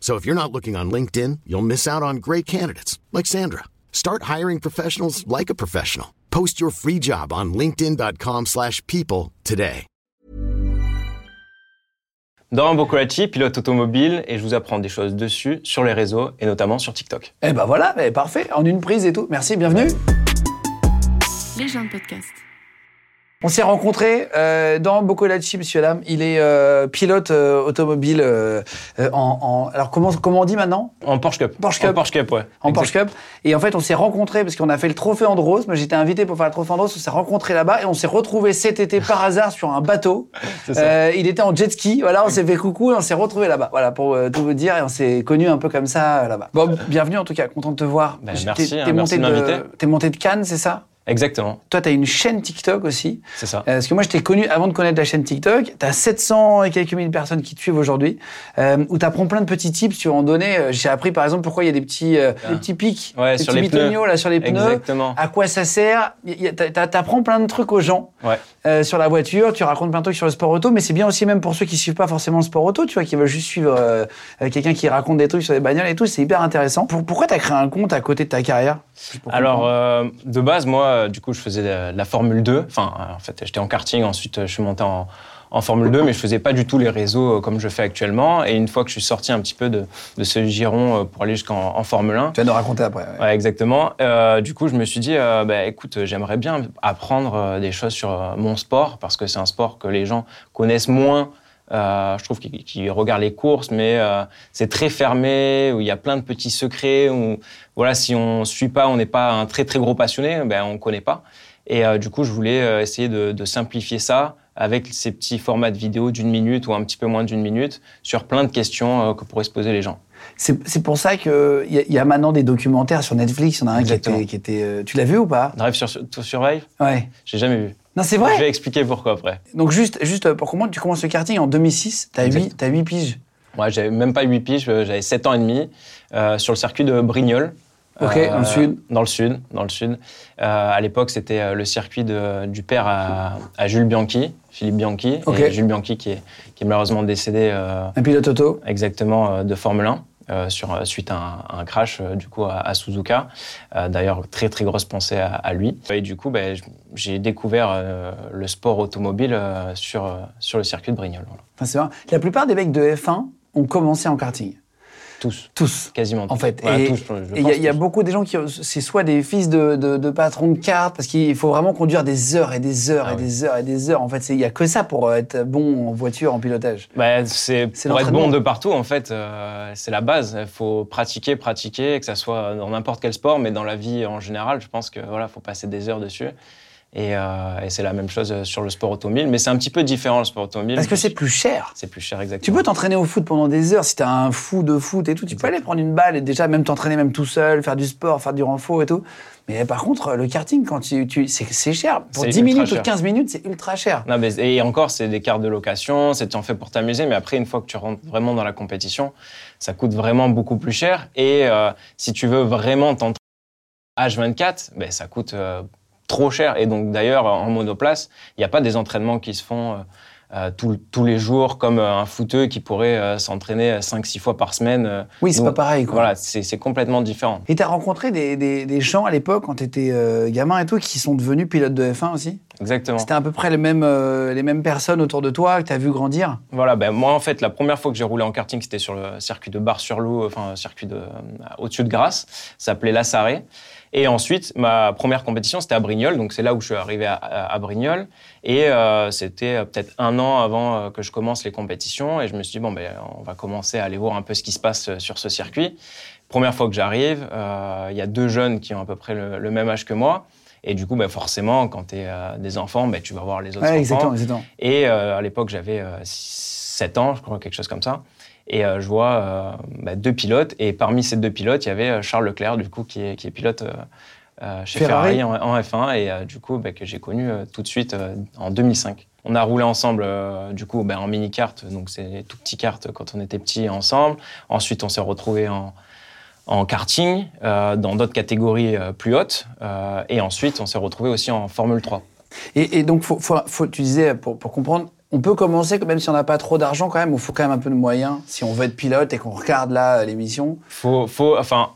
So if you're not looking on LinkedIn, you'll miss out on great candidates like Sandra. Start hiring professionals like a professional. Post your free job on linkedin.com/people slash people today. Dorian Boccolacci, pilote automobile, et je vous apprends des choses dessus, sur les réseaux, et notamment sur TikTok. Eh ben voilà, eh, parfait, en une prise et tout. Merci, bienvenue. Les gens de podcast. On s'est rencontrés euh, dans Boccolacci, monsieur Adam. Il est euh, pilote euh, automobile euh, euh, en, en- Alors comment, comment on dit maintenant? En Porsche Cup. Porsche Cup. En Porsche Cup, ouais. En Exact. Porsche Cup. Et en fait, on s'est rencontrés parce qu'on a fait le trophée Andros. Moi, j'étais invité pour faire le trophée Andros. On s'est rencontrés là-bas et on s'est retrouvés cet été par hasard sur un bateau. Ça. Euh, il était en jet ski. Voilà, on s'est fait coucou et on s'est retrouvés là-bas. Voilà, pour tout vous dire. Et on s'est connus un peu comme ça là-bas. Bon, bienvenue en tout cas. Content de te voir. Ben, merci, t'es hein, merci monté monté de Cannes, c'est ça? Exactement, Toi, t'as une chaîne TikTok aussi. c'est ça. Euh, Parce que moi, je t'ai connu avant de connaître la chaîne TikTok. Tu as 700 et quelques mille personnes qui te suivent aujourd'hui, euh, où tu apprends plein de petits tips. Tu vas en donner. Euh, J'ai appris, par exemple, pourquoi il y a des petits, euh, Ah. des petits pics, Ouais, des sur petits les pneus. là, sur les pneus. Exactement. À quoi ça sert? Il y a- t'a- t'a- T'apprends plein de trucs aux gens Ouais. euh, sur la voiture. Tu racontes plein de trucs sur le sport auto, mais c'est bien aussi même pour ceux qui suivent pas forcément le sport auto, tu vois, qui veulent juste suivre quelqu'un qui raconte des trucs sur les bagnoles et tout. C'est hyper intéressant. Pour- pourquoi t'as créé un compte à côté de ta carrière? Alors, de base, moi, euh, du coup, je faisais de la Formule 2. Enfin, euh, en fait, j'étais en karting, ensuite, euh, je suis monté en, en Formule 2, mais je faisais pas du tout les réseaux euh, comme je fais actuellement. Et une fois que je suis sorti un petit peu de, de ce giron euh, pour aller jusqu'en en Formule 1, tu vas nous raconter après. ouais. Ouais, exactement. Euh, du coup, je me suis dit, euh, bah, écoute, j'aimerais bien apprendre euh, des choses sur euh, mon sport parce que c'est un sport que les gens connaissent moins. Euh, je trouve qu'ils qu'ils regardent les courses, mais euh, c'est très fermé, où il y a plein de petits secrets, où voilà, si on suit pas, on n'est pas un très très gros passionné, ben on connaît pas. Et euh, du coup, je voulais essayer de, de simplifier ça avec ces petits formats de vidéos d'une minute ou un petit peu moins d'une minute sur plein de questions euh, que pourraient se poser les gens. C'est pour ça qu'il y, a- y a maintenant des documentaires sur Netflix. Il y en a un qui était. Qui était euh, tu l'as vu ou pas? Drive sur to Survive, Ouais. j'ai jamais vu. Non, c'est Je vrai. vais expliquer pourquoi après. Donc, juste, juste pour comment tu commences le karting en 2006, t'as Exact. 8, t'as 8 piges. Moi, j'avais même pas 8 piges, euh, j'avais 7 ans et demi euh, sur le circuit de Brignoles. Ok, dans le sud. Dans le sud, dans le sud. Euh, à l'époque, c'était euh, le circuit de- du père à, à Jules Bianchi, Philippe Bianchi, et Jules Bianchi qui est, qui est malheureusement décédé euh, Un pilote auto. exactement euh, de Formule 1. Euh, euh, suite à un, crash euh, du coup à, Suzuka. D'ailleurs, très très grosse pensée à, lui. Et du coup, j- j'ai découvert le sport automobile sur, sur le circuit de Brignoles. voilà. Enfin. La plupart des mecs de F1 ont commencé en karting. Tous, Tous. quasiment. En fait, Voilà, et il y, a- y beaucoup des gens qui, c'est soit des fils de, de, de patrons de cartes, parce qu'il faut vraiment conduire des heures et des heures Ah et oui. des heures et des heures. En fait, il y a que ça pour euh, être bon en voiture, en pilotage. Bah, c'est pour être bon de partout en fait, euh, c'est la base. Il faut pratiquer, pratiquer, que ça soit dans n'importe quel sport, mais dans la vie en général, je pense que voilà, faut passer des heures dessus. Et, euh, et c'est la même chose sur le sport automobile, mais c'est un petit peu différent le sport automobile. Parce que c'est plus cher. c'est plus cher exactement. Tu peux t'entraîner au foot pendant des heures si t'es un fou de foot et tout. Tu peux aller prendre une balle et déjà même t'entraîner même tout seul, faire du sport, faire du renfort et tout. Mais par contre, le karting, quand tu, tu- c'est, cher. Pour C'est 10 ultra minutes ou cher. 15 minutes, c'est ultra cher. Non, mais, et encore, c'est des cartes de location, c'est en fais pour t'amuser, mais après, une fois que tu rentres vraiment dans la compétition, ça coûte vraiment beaucoup plus cher. Et euh, si tu veux vraiment t'entraîner H24, ben, ça coûte euh, trop cher. Et donc, d'ailleurs, en monoplace, il n'y a pas des entraînements qui se font euh, euh, tout- tous les jours comme euh, un footeux qui pourrait euh, s'entraîner 5-6 fois par semaine. Oui, c'est pas pareil. Quoi. Voilà, c'est c'est complètement différent. Et t'as rencontré des, des, des gens à l'époque, quand t'étais euh, gamin et tout, qui sont devenus pilotes de F1 aussi? Exactement. C'était à peu près les mêmes, euh, les mêmes personnes autour de toi que t'as vu grandir? Voilà, ben moi en fait la première fois que j'ai roulé en karting c'était sur le circuit de Bar-sur-Loup, enfin circuit de euh, au-dessus de Grasse, ça s'appelait La. Et ensuite ma première compétition c'était à Brignoles, donc c'est là où je suis arrivé à, à- à Brignoles. Et euh, c'était euh, peut-être un an avant euh, que je commence les compétitions, et je me suis dit bon ben on va commencer à aller voir un peu ce qui se passe sur ce circuit. Première fois que j'arrive, euh, il y a deux jeunes qui ont à peu près le, le même âge que moi. Et du coup, ben forcément, quand tu es des enfants, ben tu vas voir les autres Ouais, enfants. exactement, exactement. Et à l'époque, j'avais euh, 7 ans, je crois, quelque chose comme ça. Et euh, je vois euh, bah, deux pilotes. Et parmi ces deux pilotes, il y avait euh, Charles Leclerc, du coup, qui est, qui est pilote chez Ferrari. Ferrari, en, en F1. Et euh, du coup, bah, que j'ai connu euh, tout de suite euh, en 2005. On a roulé ensemble, du coup, bah, en mini-kart. Donc, c'est les tout petits karts quand on était petits ensemble. Ensuite, on s'est retrouvés en, en karting, dans d'autres catégories plus hautes. Et ensuite, on s'est retrouvés aussi en Formule 3. Et, et donc, faut, faut, faut- tu disais, pour, pour comprendre, on peut commencer, même si on n'a pas trop d'argent quand même, il faut quand même un peu de moyens. Si on veut être pilote et qu'on regarde là l'émission, Faut, faut, enfin,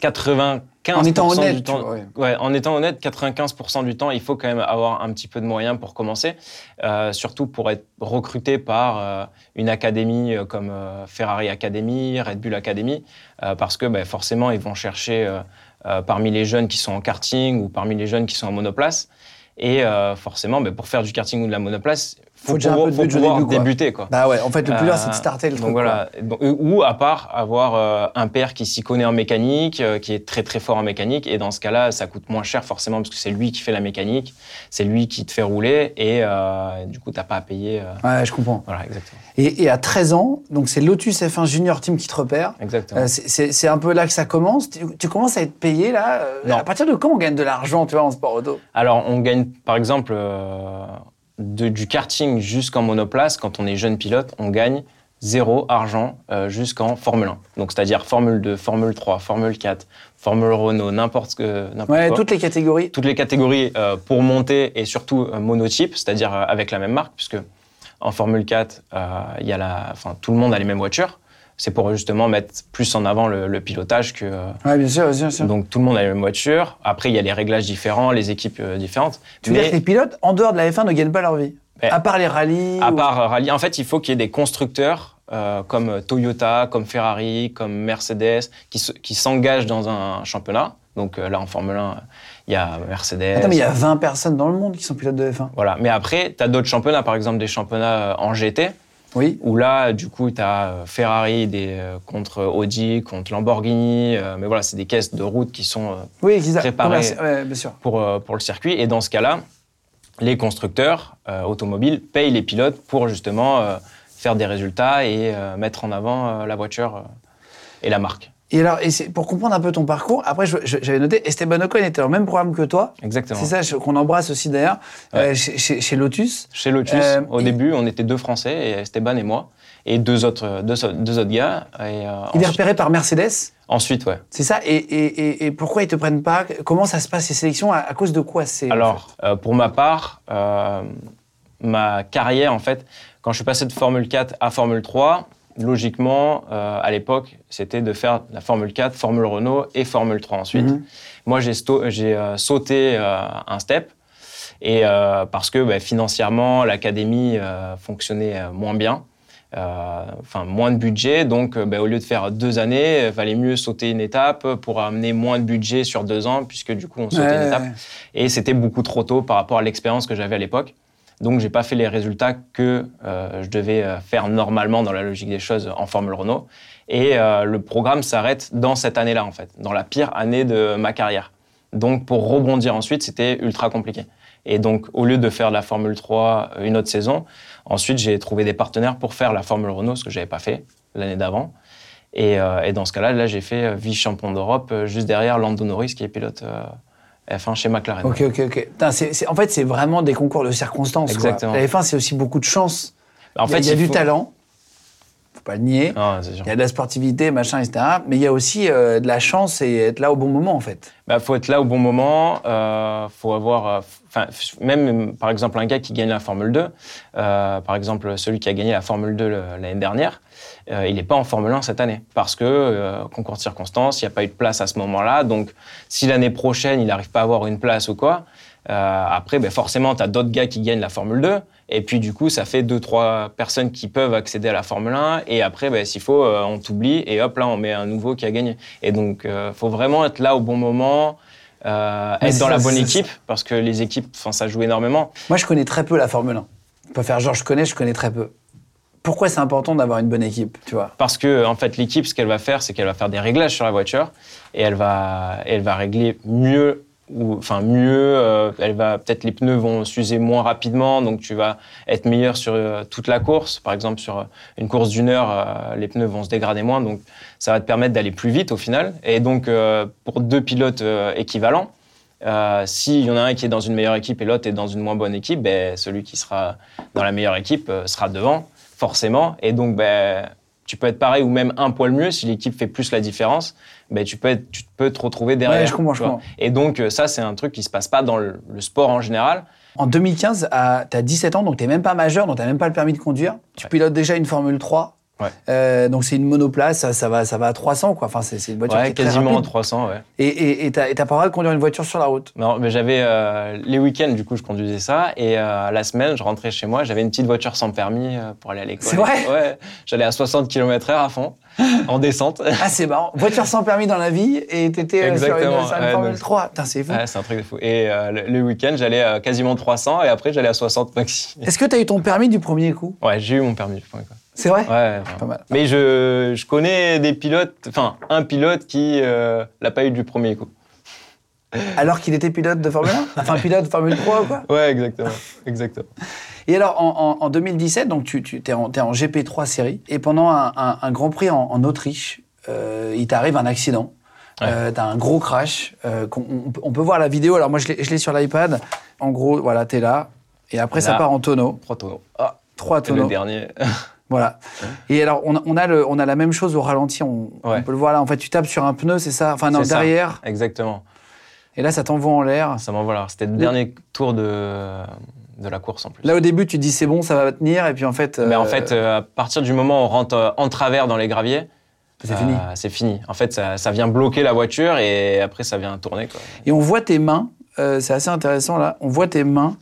95% En étant honnête, du temps, vois, ouais. ouais, en étant honnête, 95% du temps, il faut quand même avoir un petit peu de moyens pour commencer, euh, surtout pour être recruté par euh, une académie euh, comme euh, Ferrari Academy, Red Bull Academy, euh, parce que ben, forcément, ils vont chercher euh, euh, parmi les jeunes qui sont en karting ou parmi les jeunes qui sont en monoplace. Et euh, forcément, ben, pour faire du karting ou de la monoplace, faut, Faut déjà un pouvoir, peu de faut budget au début, quoi. débuter. Quoi. bah ouais, en fait, le plus dur, Euh, c'est de starter le donc truc. voilà. Donc, euh, Ou à part avoir euh, un père qui s'y connaît en mécanique, euh, qui est très très fort en mécanique, et dans ce cas-là, ça coûte moins cher forcément parce que c'est lui qui fait la mécanique, c'est lui qui te fait rouler, et euh, du coup, t'as pas à payer. euh. Ouais, je comprends. Voilà, exactement. Et, et à 13 ans, donc c'est Lotus F1 Junior Team qui te repère. exactement. Euh, c'est- un peu là que ça commence. Tu, tu commences à être payé là. euh, Non. À partir de quand on gagne de l'argent, tu vois, en sport auto? Alors, on gagne, par exemple, euh, de- du karting jusqu'en monoplace, quand on est jeune pilote, on gagne zéro argent euh, jusqu'en Formule 1. Donc, c'est-à-dire Formule 2, Formule 3, Formule 4, Formule Renault, n'importe que- Ouais, quoi. toutes les catégories. toutes les catégories euh, pour monter et surtout euh, monotype, c'est-à-dire avec la même marque, puisque en Formule 4, euh, il y a la, enfin, tout le monde a les mêmes voitures. C'est pour justement mettre plus en avant le, le pilotage que. euh, Ouais, bien sûr, bien sûr. donc tout le monde a les mêmes voitures. Après, il y a les réglages différents, les équipes euh, différentes. tu veux dire que les pilotes, en dehors de la F1, ne gagnent pas leur vie? Mais- À part les rallyes À ou- part euh, rallye, en fait, il faut qu'il y ait des constructeurs euh, comme Toyota, comme Ferrari, comme Mercedes, qui se- qui s'engagent dans un championnat. Donc euh, là, en Formule 1, il y a Mercedes. Attends, mais il y a 20 personnes dans le monde qui sont pilotes de F1. Voilà. Mais après, tu as d'autres championnats, par exemple des championnats en GT, Oui. où là, du coup, tu as Ferrari des, euh, contre Audi, contre Lamborghini. euh, mais voilà, c'est des caisses de route qui sont euh, Oui, qu'ils a- Préparé. commerci- ouais, bien sûr. pour, euh, pour le circuit. Et dans ce cas-là, les constructeurs euh, automobiles payent les pilotes pour justement euh, faire des résultats et euh, mettre en avant euh, la voiture euh, et la marque. Et alors, et pour comprendre un peu ton parcours, après, j'avais noté, Esteban Ocon était dans le même programme que toi. Exactement. C'est ça qu'on embrasse aussi d'ailleurs, euh, chez, chez- chez Lotus. Chez Lotus, Euh, au et- début, on était deux Français, et Esteban et moi, et deux autres, deux, deux autres gars. Et, euh, Il est repéré par Mercedes. ensuite, ouais. C'est ça et, et, et, et pourquoi ils te prennent pas? Comment ça se passe ces sélections? À, à cause de quoi c'est en Alors, pour ma part, ma carrière, en fait, quand je suis passé de Formule 4 à Formule 3, logiquement, euh, à l'époque, c'était de faire la Formule 4, Formule Renault et Formule 3 ensuite. Mhm. Moi, j'ai euh, sauté euh, un step. Et parce que bah, financièrement, l'académie fonctionnait moins bien, enfin moins de budget. Donc, bah, au lieu de faire deux années, il valait mieux sauter une étape pour amener moins de budget sur deux ans, puisque du coup, on sautait Ouais, une étape. Et c'était beaucoup trop tôt par rapport à l'expérience que j'avais à l'époque. Donc, j'ai pas fait les résultats que euh, je devais euh, faire normalement dans la logique des choses en Formule Renault. Et euh, le programme s'arrête dans cette année-là, en fait, dans la pire année de ma carrière. Donc, pour rebondir ensuite, c'était ultra compliqué. Et donc, au lieu de faire la Formule 3 une autre saison, ensuite, j'ai trouvé des partenaires pour faire la Formule Renault, ce que j'avais pas fait l'année d'avant. Et, dans ce cas-là, là, j'ai fait vice-champion d'Europe juste derrière Lando Norris, qui est pilote F1 chez McLaren. Ok, ok, ok. Putain, en fait, c'est vraiment des concours de circonstances. quoi. Exactement. La F1, c'est aussi beaucoup de chance. En il y a, fait, il y a du faut- talent, faut pas le nier. Sûr. Il y a de la sportivité, machin, etc. Mais il y a aussi euh, de la chance et être là au bon moment, en fait. Bah, faut être là au bon moment. Euh, faut avoir, euh, même par exemple un gars qui gagne la Formule 2, euh, par exemple celui qui a gagné la Formule 2 le- l'année dernière, il n'est pas en Formule 1 cette année parce que concours de circonstances, il n'y a pas eu de place à ce moment-là. Donc, si l'année prochaine il n'arrive pas à avoir une place ou quoi, après, ben, forcément, tu as d'autres gars qui gagnent la Formule 2. Et puis, du coup, ça fait deux, trois personnes qui peuvent accéder à la Formule 1. Et après, ben, s'il faut, euh, on t'oublie. Et hop, là, on met un nouveau qui a gagné. Et donc, il faut vraiment être là au bon moment, euh, être dans ça, la bonne équipe, parce que les équipes, enfin, ça joue énormément. Moi, je connais très peu la Formule 1. Je peux faire genre, je connais, je connais très peu. Pourquoi c'est important d'avoir une bonne équipe, tu vois? Parce que, en fait, l'équipe, ce qu'elle va faire, c'est qu'elle va faire des réglages sur la voiture. Et elle va, elle va régler mieux ou enfin mieux. euh, elle va peut-être les pneus vont s'user moins rapidement, donc tu vas être meilleur sur euh, toute la course. Par exemple, sur euh, une course d'une heure, les pneus vont se dégrader moins, donc ça va te permettre d'aller plus vite au final. Et donc pour deux pilotes équivalents, s'il y en a un qui est dans une meilleure équipe et l'autre est dans une moins bonne équipe, ben, celui qui sera dans la meilleure équipe sera devant, forcément. Et donc, ben, tu peux être pareil ou même un poil mieux. Si l'équipe fait plus la différence, ben, tu, peux être- tu peux te retrouver derrière. Ouais, je comprends, tu je vois. comprends. Et donc, euh, ça, c'est un truc qui se passe pas dans le, le sport en général. En 2015, à- t'as 17 ans, donc t'es même pas majeur, donc t'as même pas le permis de conduire. Tu Ouais. pilotes déjà une Formule 3. Ouais. Euh, donc c'est une monoplace, ça, ça va, ça va à 300 quoi. Enfin c'est une voiture qui est quasiment rapide. 300, ouais. Et t'as et pas le droit de conduire une voiture sur la route. Non, mais j'avais euh, les week-ends, du coup, je conduisais ça. Et euh, la semaine, je rentrais chez moi, j'avais une petite voiture sans permis pour aller à l'école. C'est vrai Ouais. J'allais à 60 km/h à fond, en descente. Ah c'est marrant. Voiture sans permis dans la vie et t'étais euh, sur une, Exactement, sur une ouais, Formule donc- 3. Putain c'est fou. Ouais, c'est un truc de fou. Et euh, le, le week-end, j'allais à quasiment 300 et après, j'allais à 60 maxi. Est-ce que t'as eu ton permis du premier coup? Ouais, j'ai eu mon permis. ouais, quoi. C'est vrai? Ouais, vraiment. Pas mal. Mais je, je connais des pilotes, enfin, un pilote qui euh, l'a pas eu du premier coup. Alors qu'il était pilote de Formule 1 Enfin pilote de Formule 3 ou quoi Ouais, exactement. exactement. Et alors, en, en- en 2017, donc tu, tu es, en, t'es en GP3 série, et pendant un, un- un Grand Prix en, en Autriche, euh, il t'arrive un accident. Ouais. Euh, t'as un gros crash. euh, on, peut- on peut voir la vidéo. Alors moi, je l'ai sur l'iPad. En gros, voilà, t'es là. Et après, ça part en tonneau. Trois tonneaux. Ah, trois C'est le tonneaux. dernier. Voilà. Et alors, on, a- on a le, on a la même chose au ralenti. On, peut le voir là. En fait, tu tapes sur un pneu, c'est ça? Enfin, non, C'est ça. derrière. Exactement. Et là, ça t'envoie en l'air. Ça m'envoie là. C'était le dernier tour de, de la course en plus. Là, au début, tu dis c'est bon, ça va tenir. Et puis en fait. Mais en euh, fait, euh, à partir du moment où on rentre euh, en travers dans les graviers, c'est fini. C'est fini. En fait, ça, ça vient bloquer la voiture et après, ça vient tourner. Quoi. Et on voit tes mains, c'est assez intéressant là, on voit tes mains,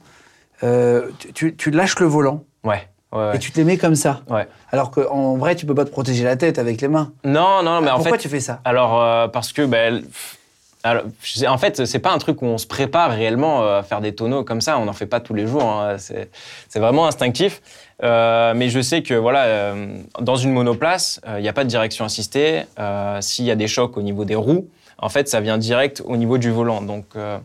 tu, tu- tu lâches le volant Ouais. ouais, ouais. et tu te les mets comme ça. Ouais. Alors qu'en vrai, tu peux pas te protéger la tête avec les mains. Non, non, mais en Pourquoi fait. tu fais ça? Alors, euh, parce que, ben, en fait, c'est pas un truc où on se prépare réellement euh, à faire des tonneaux comme ça. On n'en fait pas tous les jours. hein. C'est vraiment instinctif. Euh, mais je sais que, voilà, euh, dans une monoplace, euh, il n'y a pas de direction assistée. Euh, S'il y a des chocs au niveau des roues, en fait, ça vient direct au niveau du volant. Donc, euh,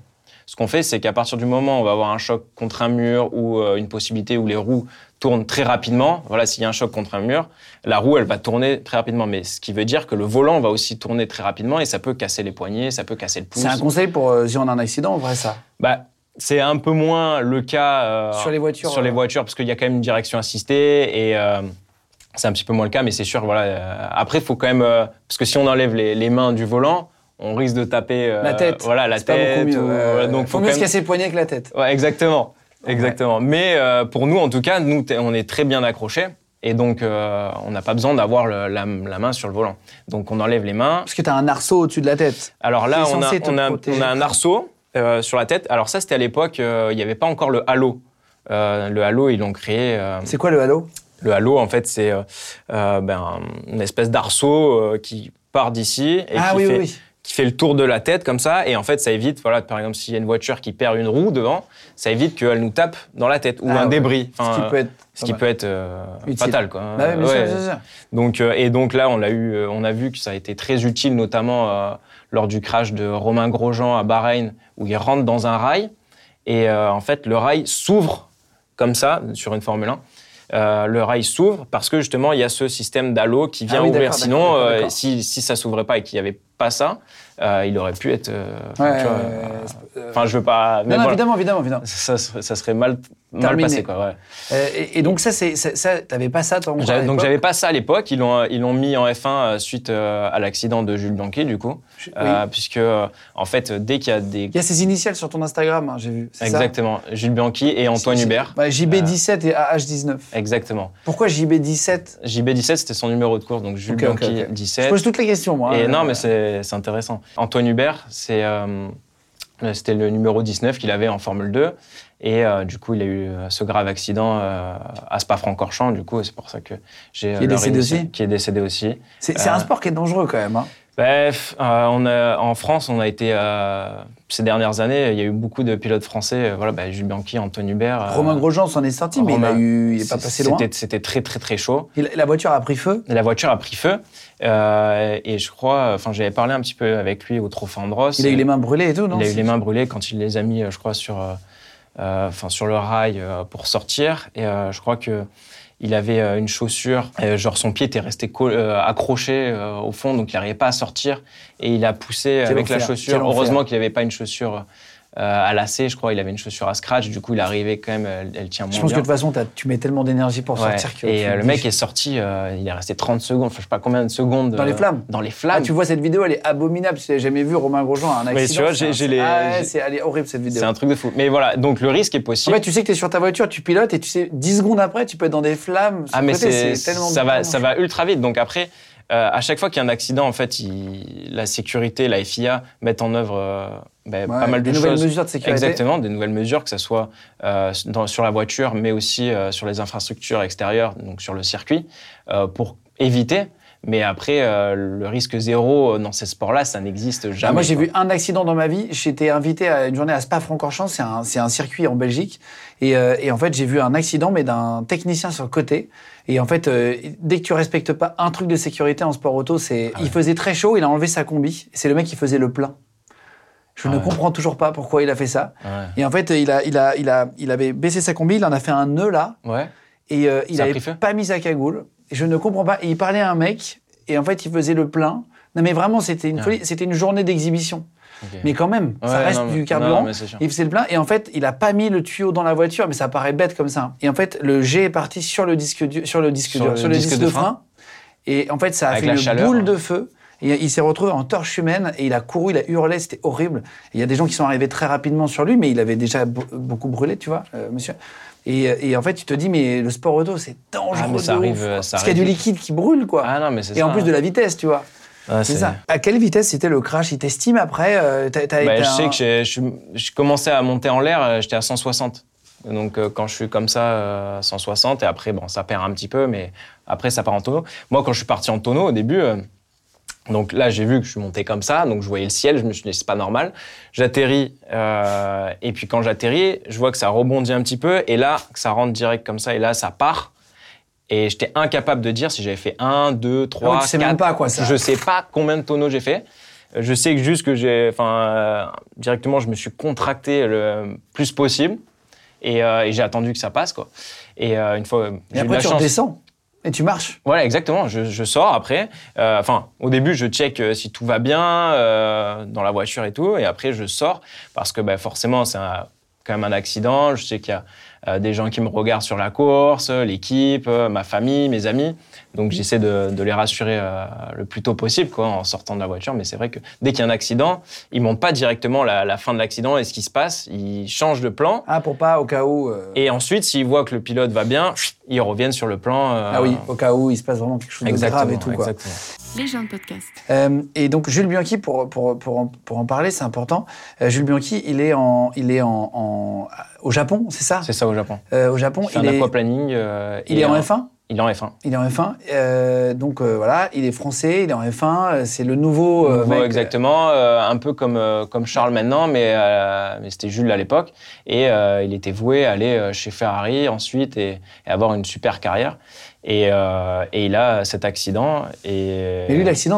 ce qu'on fait, c'est qu'à partir du moment où on va avoir un choc contre un mur ou euh, une possibilité où les roues tournent très rapidement, voilà, s'il y a un choc contre un mur, la roue, elle va tourner très rapidement. Mais ce qui veut dire que le volant va aussi tourner très rapidement et ça peut casser les poignets, ça peut casser le pouce. C'est un conseil pour euh, si on a un accident, en vrai, ça. Bah, c'est un peu moins le cas euh, Sur les voitures, sur les euh. voitures parce qu'il y a quand même une direction assistée et euh, c'est un petit peu moins le cas, mais c'est sûr. Voilà. euh, après, il faut quand même parce que si on enlève les, les mains du volant, on risque de taper La tête. Voilà, la C'est pas beaucoup tête. mieux. ou- voilà, donc faut faut mieux se casser le poignet que la tête. Ouais, exactement. Exactement. Mais euh, pour nous, en tout cas, nous, on est très bien accrochés. Et donc, euh, on n'a pas besoin d'avoir la, la main sur le volant. Donc, on enlève les mains. Parce que t'as un arceau au-dessus de la tête. Alors là, on a, censé te on, a, protéger. on a un arceau euh, sur la tête. Alors ça, c'était à l'époque, il n'y avait pas encore le halo. Le halo, ils l'ont créé. C'est quoi le halo? Le halo, en fait, c'est ben, une espèce d'arceau qui part d'ici et Ah qui, oui, fait, oui, oui. Qui fait le tour de la tête comme ça. Et en fait, ça évite, voilà, par exemple, s'il y a une voiture qui perd une roue devant, ça évite qu'elle nous tape dans la tête ou Ah un ouais. débris. Ce qui peut être. ce pas qui mal. peut être euh, fatal, quoi. Bah sûr. Donc, euh, et donc là, on a, eu, euh, on a vu que ça a été très utile, notamment lors du crash de Romain Grosjean à Bahreïn, où il rentre dans un rail. Et en fait, le rail s'ouvre comme ça, sur une Formule 1. Euh, le rail s'ouvre parce que justement, il y a ce système d'halo qui vient Ah oui, ouvrir. Sinon, euh, si, si ça s'ouvrait pas et qu'il n'y avait pas ça, euh, il aurait pu être. euh, enfin, Ouais, euh, je veux pas. mais Non, non, voilà. évidemment, évidemment, évidemment. Ça, ça serait mal, mal passé, quoi. Ouais. Euh, et, et donc ça, c'est ça, t'avais pas ça J'avais- donc j'avais pas ça à l'époque. Ils l'ont ils l'ont mis en F1 euh, suite à l'accident de Jules Bianchi du coup, Je- oui. Puisque en fait dès qu'il y a des Il y a ses initiales sur ton Instagram, hein, j'ai vu. c'est ça exactement Jules Bianchi et Antoine Hubert. Ouais, JB17 et AH19. Exactement. Pourquoi JB17 JB17 c'était son numéro de course donc Jules Ok, ok, Bianchi ok. Je 17. pose toutes les questions, moi. Et hein. non mais c'est c'est intéressant. Antoine Hubert c'est euh, c'était le numéro 19 qu'il avait en Formule 2 et euh, du coup il a eu euh, ce grave accident euh, à Spa-Francorchamps du coup c'est pour ça que j'ai Qui est décédé aussi qui est décédé aussi. C'est c'est Euh, un sport qui est dangereux quand même. hein. Bref, euh, on a, en France, on a été euh, ces dernières années, il y a eu beaucoup de pilotes français. euh, voilà, bah, Jules Bianchi, Antoine Hubert. Romain Grosjean s'en est sorti, mais il, a eu, il est pas passé loin. C'était, c'était très très très chaud. La voiture a pris feu. La voiture a pris feu et je crois, enfin j'avais parlé un petit peu avec lui au Trophée Andros. Il a eu les mains brûlées et tout, non Il a eu les mains brûlées quand il les a mis, je crois, sur, enfin, sur le rail pour sortir. Et je crois que il avait euh, une chaussure, euh, genre son pied était resté euh, accroché au fond, donc il n'arrivait pas à sortir. Et il a poussé avec la chaussure. Heureusement qu'il n'avait pas une chaussure à lacet, je crois. Il avait une chaussure à scratch. Du coup, il arrivait quand même, elle, elle tient moins Je pense que de toute façon, tu mets tellement d'énergie pour Ouais. sortir que. Et euh, le dis- mec est sorti, euh, il est resté 30 secondes, enfin, je sais pas combien de secondes. Dans les euh, flammes Dans les Ah, flammes. tu vois cette vidéo, elle est abominable. Si tu jamais vu Romain Grosjean à un accident. Mais tu vois, j'ai- les- Ah ouais, c'est elle est horrible cette vidéo. C'est un truc de fou. Mais voilà, donc le risque est En possible. fait, tu sais que tu es sur ta voiture, tu pilotes et tu sais, 10 secondes après, tu peux être dans des flammes. Ah mais c'est tellement ça va tellement ça va ultra vite. Donc après, euh, à chaque fois qu'il y a un accident, en fait, il- la sécurité, la FIA mettent en œuvre euh, ben, Ouais, pas mal de des nouvelles choses. mesures de sécurité. Exactement, des nouvelles mesures, que ce soit euh, dans- sur la voiture, mais aussi euh, sur les infrastructures extérieures, donc sur le circuit, pour éviter. Mais après, euh, le risque zéro dans ces sports-là, ça n'existe jamais. Ah, moi, j'ai vu un accident dans ma vie. J'étais invité à une journée à Spa-Francorchamps. C'est un, c'est un circuit en Belgique. Et, euh, et en fait, j'ai vu un accident, mais d'un technicien sur le côté. Et en fait, euh, dès que tu respectes pas un truc de sécurité en sport auto, c'est. Ah Il faisait très chaud, il a enlevé sa combi. C'est le mec qui faisait le plein. Je Ah ne ouais. comprends toujours pas pourquoi il a fait ça. Ouais. Et en fait, il, a, il, a, il, a, il avait baissé sa combi, il en a fait un nœud là. Ouais. Et euh, il Ça a avait pris feu pas mis sa cagoule. Je ne comprends pas. Et il parlait à un mec, et en fait, il faisait le plein. Non, mais vraiment, c'était une folie. C'était une journée d'exhibition. Mais quand même, ça reste non, du carburant. non, il faisait le plein. Et en fait, il a pas mis le tuyau dans la voiture, mais ça paraît bête comme ça. Et en fait, le jet est parti sur le disque, du- sur le disque, Sur dur, le sur le disque disque de de frein. Et en fait, ça a Avec fait une chaleur, boule hein. de feu. Et il s'est retrouvé en torche humaine et il a couru, il a hurlé, c'était horrible. Il y a des gens qui sont arrivés très rapidement sur lui, mais il avait déjà be- beaucoup brûlé, tu vois, euh, monsieur. Et, et en fait, tu te dis, mais le sport auto, c'est dangereux. Ah, mais ça de arrive, ouf, euh, ça Parce qu'il y a du liquide qui brûle, quoi. Ah non, mais et en ça, plus hein. de la vitesse, tu vois. Ah, C'est ça. À quelle vitesse c'était le crash? Il t'estime après euh, Bah, été je un- sais que j'ai- je, je commençais à monter en l'air, euh, j'étais à 160. Donc euh, quand je suis comme ça, euh, 160, et après, bon, ça perd un petit peu, mais après, ça part en tonneau. Moi, quand je suis parti en tonneau, au début, donc là, j'ai vu que je suis monté comme ça, donc je voyais le ciel, je me suis dit, c'est pas normal. J'atterris, euh, et puis quand j'atterris, je vois que ça rebondit un petit peu, et là, que ça rentre direct comme ça, et là, ça part. Et j'étais incapable de dire si j'avais fait 1, 2, 3, Ah ouais, tu sais même 4. pas, quoi, ça. Je sais pas combien de tonneaux j'ai fait. Je sais que juste que j'ai, enfin, euh, directement, je me suis contracté le plus possible et, euh, et j'ai attendu que ça passe, quoi. Et euh, une fois, Et j'ai eu de après, la tu chance. redescends et tu marches. Voilà, exactement. Je, je sors après. Enfin, au début, je check si tout va bien dans la voiture et tout, et après, je sors parce que bah, forcément, c'est un- quand même un accident. Je sais qu'il y a des gens qui me regardent sur la course, euh, l'équipe, euh, ma famille, mes amis. Donc, j'essaie de, de les rassurer euh, le plus tôt possible, quoi, en sortant de la voiture. Mais c'est vrai que dès qu'il y a un accident, ils montrent pas directement la, la fin de l'accident et ce qui se passe. Ils changent de plan. Ah, pour pas au cas où. euh, Et ensuite, s'ils voient que le pilote va bien, ils reviennent sur le plan. euh, Ah oui, au cas où il se passe vraiment quelque chose de grave et tout. Quoi. exactement. Les gens de podcast. Euh, et donc Jules Bianchi, pour, pour, pour, en, pour en parler, c'est important. Euh, Jules Bianchi, il est, en, il est en, en- au Japon, c'est ça? C'est ça au Japon. Euh, Au Japon, Il il un est, aquaplaning. euh, il est en un- F1 Il est en F1. Il est en F1. euh, donc euh, voilà, il est français, il est en F1. euh, C'est le nouveau. Nouveau, mec, exactement, euh, un peu comme, euh, comme Charles maintenant, mais, euh, mais c'était Jules à l'époque. Et euh, il était voué à aller chez Ferrari ensuite et, et avoir une super carrière. Et, euh, et il a cet accident. Et, Mais lui, l'accident,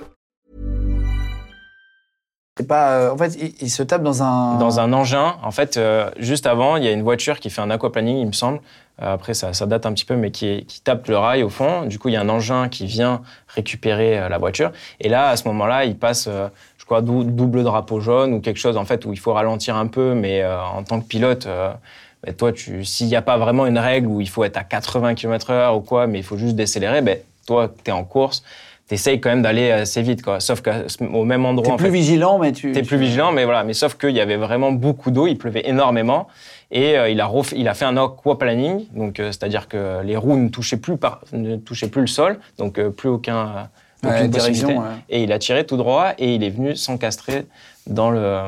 c'est pas. euh, en fait, il, se tape dans un. dans un engin. En fait, euh, juste avant, il y a une voiture qui fait un aquaplaning, il me semble. Euh, après, ça, ça date un petit peu, mais qui, tape le rail au fond. Du coup, il y a un engin qui vient récupérer la voiture. Et là, à ce moment-là, il passe, je crois, dou- double drapeau jaune ou quelque chose, en fait, où il faut ralentir un peu, mais en tant que pilote. ben, toi, s'il n'y a pas vraiment une règle où il faut être à 80 km/h ou quoi, mais il faut juste décélérer, ben, toi, tu es en course, t'essayes quand même d'aller assez vite, quoi. Sauf qu'au même endroit. T'es en plus fait, vigilant, mais tu. T'es plus vigilant, mais voilà. Mais sauf qu'il y avait vraiment beaucoup d'eau, il pleuvait énormément. Et euh, il, a il a fait un aquaplaning, donc euh, c'est-à-dire que les roues ne touchaient plus, par- ne touchaient plus le sol, donc euh, plus aucun, euh, Ouais, possibilité. ouais. Et il a tiré tout droit et il est venu s'encastrer dans le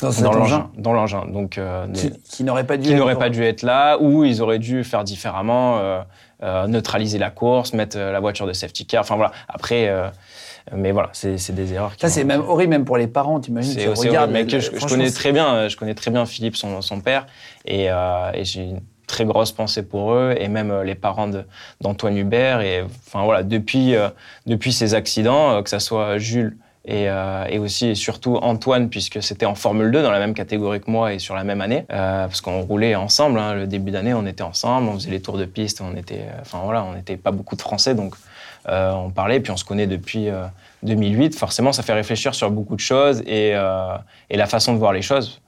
Dans l'engin, dans l'engin. Donc euh, qui, qui n'aurait pas dû. qui être- n'auraient pas dû être là, ou ils auraient dû faire différemment, euh, euh, neutraliser la course, mettre euh, la voiture de safety car. Enfin voilà. Après, euh, mais voilà, c'est des erreurs. qui Ça, c'est même horrible, même pour les parents, t'imagines. c'est horrible, mais que je, connais très bien, je connais très bien Philippe, son, son père, et, euh, et j'ai une très grosse pensée pour eux, et même les parents d'Antoine Hubert. Et enfin voilà, depuis, depuis ces accidents, que ça soit Jules et, euh, et aussi et surtout Antoine, puisque c'était en Formule 2 dans la même catégorie que moi et sur la même année, euh, parce qu'on roulait ensemble. hein, le début d'année, on était ensemble, on faisait les tours de piste, on était, euh, enfin voilà, on n'était pas beaucoup de Français, donc on parlait, puis on se connaît depuis euh, 2008. Forcément, ça fait réfléchir sur beaucoup de choses et, la façon de voir les choses.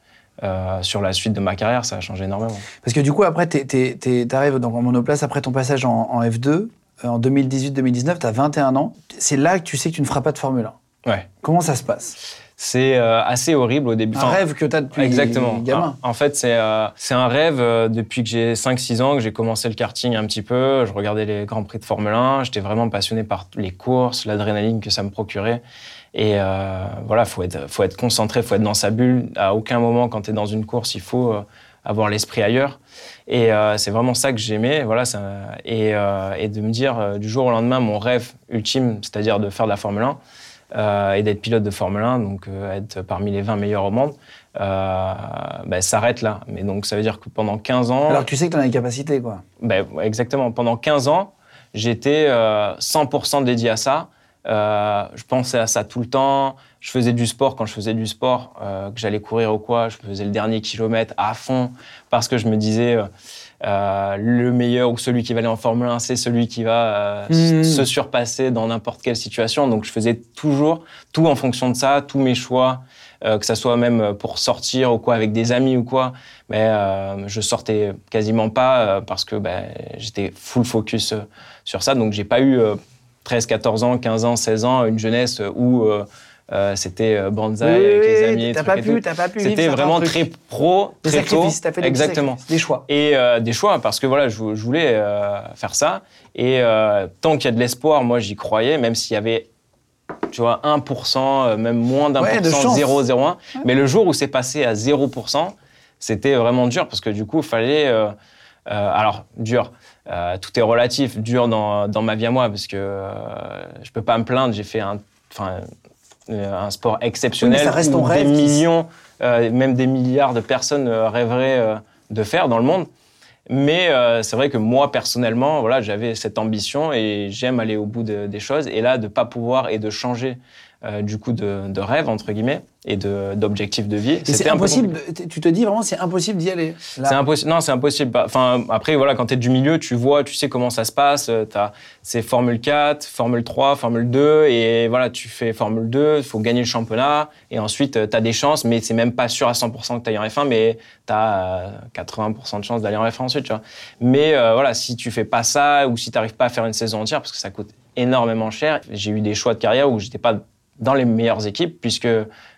sur la suite de ma carrière, ça a changé énormément. Parce que du coup, après, tu arrives en monoplace après ton passage en, en F2. euh, En 2018-2019, tu as 21 ans. C'est là que tu sais que tu ne feras pas de Formule 1. Ouais. Comment ça se passe? C'est euh, assez horrible au début. Un Enfin, rêve que tu as depuis Exactement. gamin. En fait, c'est euh, c'est un rêve euh, depuis que j'ai 5-6 ans que j'ai commencé le karting un petit peu. Je regardais les Grands Prix de Formule 1. J'étais vraiment passionné par les courses, l'adrénaline que ça me procurait. Et euh, voilà, faut être, faut être concentré, faut être dans sa bulle. À aucun moment, quand tu es dans une course, il faut euh, avoir l'esprit ailleurs. Et euh, c'est vraiment ça que j'aimais. Voilà, ça, et, euh, et de me dire du jour au lendemain, mon rêve ultime, c'est-à-dire de faire de la Formule 1 euh, et d'être pilote de Formule 1, donc euh, être parmi les 20 meilleurs au monde, euh, ben, s'arrête là. Mais donc ça veut dire que pendant 15 ans. Alors tu sais que tu as les capacités, quoi. Ouais, exactement. Pendant 15 ans, j'étais euh, 100% dédié à ça. Euh, je pensais à ça tout le temps. Je faisais du sport quand je faisais du sport, euh, que j'allais courir ou quoi. Je faisais le dernier kilomètre à fond parce que je me disais euh, euh, le meilleur ou celui qui va aller en Formule 1, c'est celui qui va euh, s- se surpasser dans n'importe quelle situation. Donc je faisais toujours tout en fonction de ça, tous mes choix, euh, que ça soit même pour sortir ou quoi avec des amis ou quoi. Mais je sortais quasiment pas parce que ben, j'étais full focus sur ça. Donc j'ai pas eu euh, 13, 14 ans, 15 ans, 16 ans, une jeunesse où euh, c'était euh, banzai Oui, avec les amis. t'as pas pu- t'as pas pu C'était vraiment très pro, Des très tôt. t'as fait des Exactement. des choix. Et euh, des choix, parce que voilà, je, je voulais euh, faire ça. Et tant qu'il y a de l'espoir, moi j'y croyais, même s'il y avait, tu vois, 1%, euh, même moins d'un Ouais, de pour cent, chance. 0,01. Mais le jour où c'est passé à 0%, c'était vraiment dur, parce que du coup, il fallait. alors, dur. tout est relatif, dur dans, dans ma vie à moi, parce que je peux pas me plaindre. J'ai fait un, enfin, un sport exceptionnel Oui, ça reste où rêve des millions, euh, même des milliards de personnes euh, rêveraient euh, de faire dans le monde. Mais euh, c'est vrai que moi, personnellement, voilà, j'avais cette ambition et j'aime aller au bout de- des choses. Et là, de pas pouvoir et de changer euh, du coup de, de rêve, entre guillemets, et de- d'objectif de, vie, c'est impossible, tu te dis vraiment, c'est impossible d'y aller. C'est impossible. Non, c'est impossible. Bah, Enfin, après, voilà, quand tu es du milieu, tu vois, tu sais comment ça se passe. Tu as c'est Formule 4, Formule 3, Formule 2. Et voilà, tu fais Formule 2, il faut gagner le championnat. Et ensuite, tu as des chances, mais c'est même pas sûr à 100% que tu ailles en F1, mais tu as 80% de chances d'aller en F1 ensuite. Tu vois. Mais euh, voilà, si tu fais pas ça ou si tu n'arrives pas à faire une saison entière, parce que ça coûte énormément cher, j'ai eu des choix de carrière où j'étais pas dans les meilleures équipes, puisque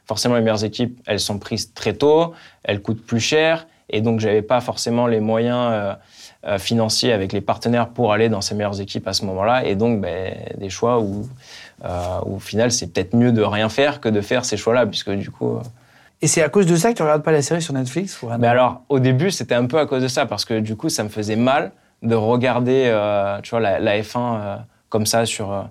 forcément les meilleures équipes, elles sont prises très tôt, elles coûtent plus cher, et donc j'avais pas forcément les moyens euh, euh, financiers avec les partenaires pour aller dans ces meilleures équipes à ce moment-là, et donc ben, des choix où, euh, où au final c'est peut-être mieux de rien faire que de faire ces choix-là, puisque du coup... euh, Et c'est à cause de ça que tu regardes pas la série sur Netflix ou mais alors, au début, c'était un peu à cause de ça, parce que du coup, ça me faisait mal de regarder, tu vois, la, la F1 euh, comme ça sur,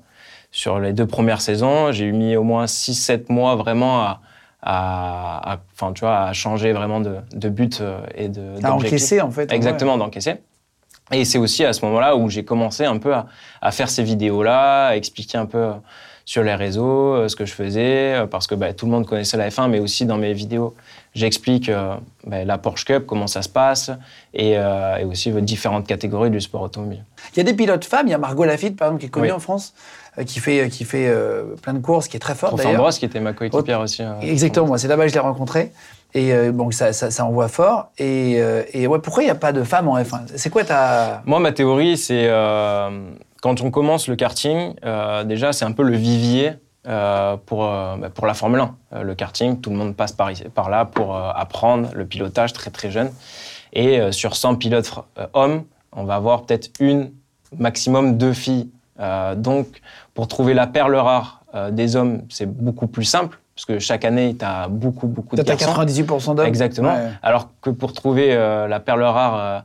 sur les deux premières saisons. J'ai eu mis au moins 6-7 mois vraiment à, enfin, tu vois, à changer vraiment de, de but euh, et de À encaisser, en fait, en Exactement, d'encaisser. Et c'est aussi à ce moment-là où j'ai commencé un peu à, à faire ces vidéos-là, à expliquer un peu euh, sur les réseaux euh, ce que je faisais, parce que bah, tout le monde connaissait la F1, mais aussi dans mes vidéos, j'explique euh, bah, la Porsche Cup, comment ça se passe, et, euh, et aussi euh, différentes catégories du sport automobile. Il y a des pilotes femmes, il y a Margot Lafitte, par exemple, qui est connue Oui. en France, qui fait, qui fait euh, plein de courses, qui est très Enfin, d'ailleurs. Ambroise, qui était ma coéquipière aussi. euh, Exactement, c'est là-bas que je l'ai rencontré. Et euh, bon, ça, ça, ça envoie fort. Et, euh, et ouais, pourquoi il n'y a pas de femmes en F1 C'est quoi ta. Moi, ma théorie, c'est euh, quand on commence le karting, euh, déjà, c'est un peu le vivier euh, pour, euh, bah, pour la Formule 1. Euh, le karting, tout le monde passe par, là pour euh, apprendre le pilotage très très jeune. Et euh, sur 100 pilotes euh, hommes, on va avoir peut-être une, maximum deux filles. Euh, donc, pour trouver la perle rare euh, des hommes, c'est beaucoup plus simple, parce que chaque année, tu as beaucoup, beaucoup de garçons. 98% d'hommes. Exactement. Ouais. Alors que pour trouver euh, la perle rare euh,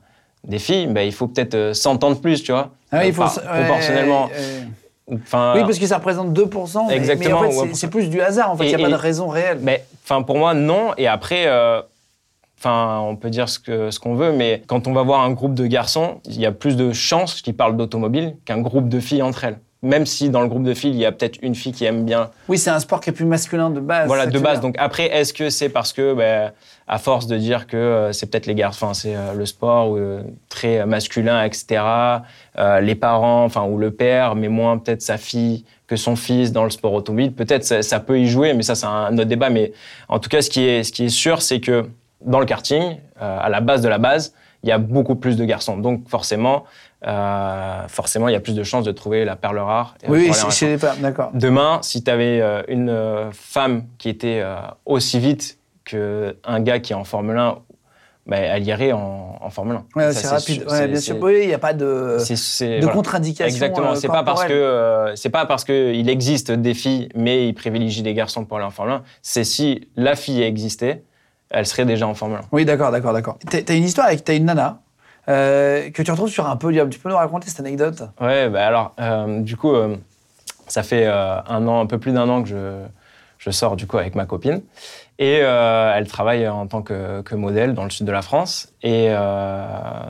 des filles, ben, il faut peut-être euh, 100 ans de plus, tu vois. Ah oui, il faut. Ouais, proportionnellement. Enfin, Oui, parce que ça représente 2%. mais- Exactement, Mais en fait, ouais. c'est- plus du hasard. En fait, il n'y a Et- pas de raison réelle. mais, enfin, pour moi, non. Et après, enfin, on peut dire ce que ce qu'on veut, mais quand on va voir un groupe de garçons, il y a plus de chances qu'ils parlent d'automobile qu'un groupe de filles entre elles. Même si dans le groupe de filles, il y a peut-être une fille qui aime bien Oui, c'est un sport qui est plus masculin de base. voilà, de base. dire. Donc après, est-ce que c'est parce que, ben, à force de dire que euh, c'est peut-être les garçons, enfin, c'est euh, le sport euh, très masculin, etc. euh, les parents, enfin, ou le père, mais moins peut-être sa fille que son fils dans le sport automobile. Peut-être ça, ça peut y jouer, mais ça c'est un autre débat. Mais en tout cas, ce qui est, ce qui est sûr, c'est que dans le karting, euh, à la base de la base, il y a beaucoup plus de garçons. Donc forcément, euh, forcément, il y a plus de chances de trouver la perle rare. euh, Oui, chez, F1. chez les femmes, d'accord. Demain, si tu avais une euh, femme qui était aussi vite qu'un gars qui est en Formule 1, bah, elle irait en, en Formule 1. Ouais, c'est rapide. Ouais, bien sûr. Oui, il n'y a pas de, de voilà. contre-indication. Exactement. c'est pas parce que corporelle. c'est pas parce que il existe des filles, mais ils privilégient des garçons pour aller en Formule 1. C'est si la fille existait, elle serait déjà en Formule 1. Oui, d'accord, d'accord, d'accord. T'as une histoire avec t'as une nana euh, que tu retrouves sur un podium. Tu peux nous raconter cette anecdote? Ouais, bah alors, euh, du coup, euh, ça fait un an, un peu plus d'un an que je, je sors du coup avec ma copine. Et elle travaille en tant que, que modèle dans le sud de la France. Et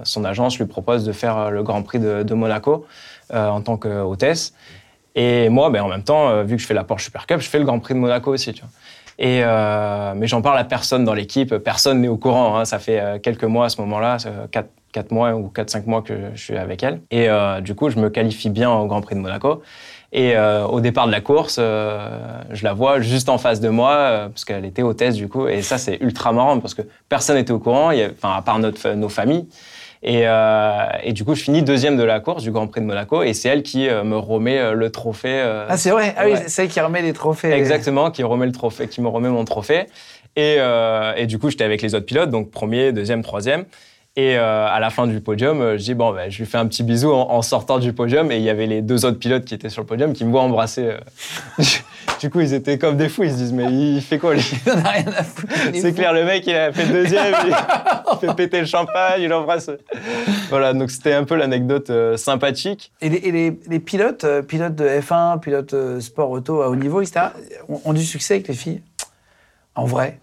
son agence lui propose de faire le Grand Prix de, de Monaco en tant qu'hôtesse. Et moi, ben, en même temps, vu que je fais la Porsche Super Cup, je fais le Grand Prix de Monaco aussi. Tu vois. Et, euh, mais j'en parle à personne dans l'équipe, personne n'est au courant. hein. Ça fait euh, quelques mois à ce moment-là, 4, quatre mois ou 4-5 mois que je suis avec elle. Et euh, du coup, je me qualifie bien au Grand Prix de Monaco. Et euh, au départ de la course, euh, je la vois juste en face de moi, euh, parce qu'elle était hôtesse du coup. Et ça, c'est ultra marrant, parce que personne n'était au courant, enfin, à part notre, nos familles. Et, euh, et du coup, je finis deuxième de la course du Grand Prix de Monaco, et c'est elle qui euh, me remet euh, le trophée. euh, Ah, c'est vrai Ah oui, c'est elle qui remet les trophées. Exactement, qui remet le trophée, qui me remet mon trophée. Et, euh, et du coup, j'étais avec les autres pilotes, donc premier, deuxième, troisième. Et euh, à la fin du podium, je dis bon, ben, je lui fais un petit bisou en, en sortant du podium. Et il y avait les deux autres pilotes qui étaient sur le podium qui me voient embrasser. Du coup, ils étaient comme des fous. Ils se disent mais il fait quoi lui? Il n'en a rien à foutre. C'est clair, le mec, il a fait deuxième, il, il fait péter le champagne, il embrasse. Voilà, donc c'était un peu l'anecdote euh, sympathique. Et les, et les- les pilotes, euh, pilotes de F1, pilotes euh, sport auto à haut niveau, etc., ont, ont du succès avec les filles? En vrai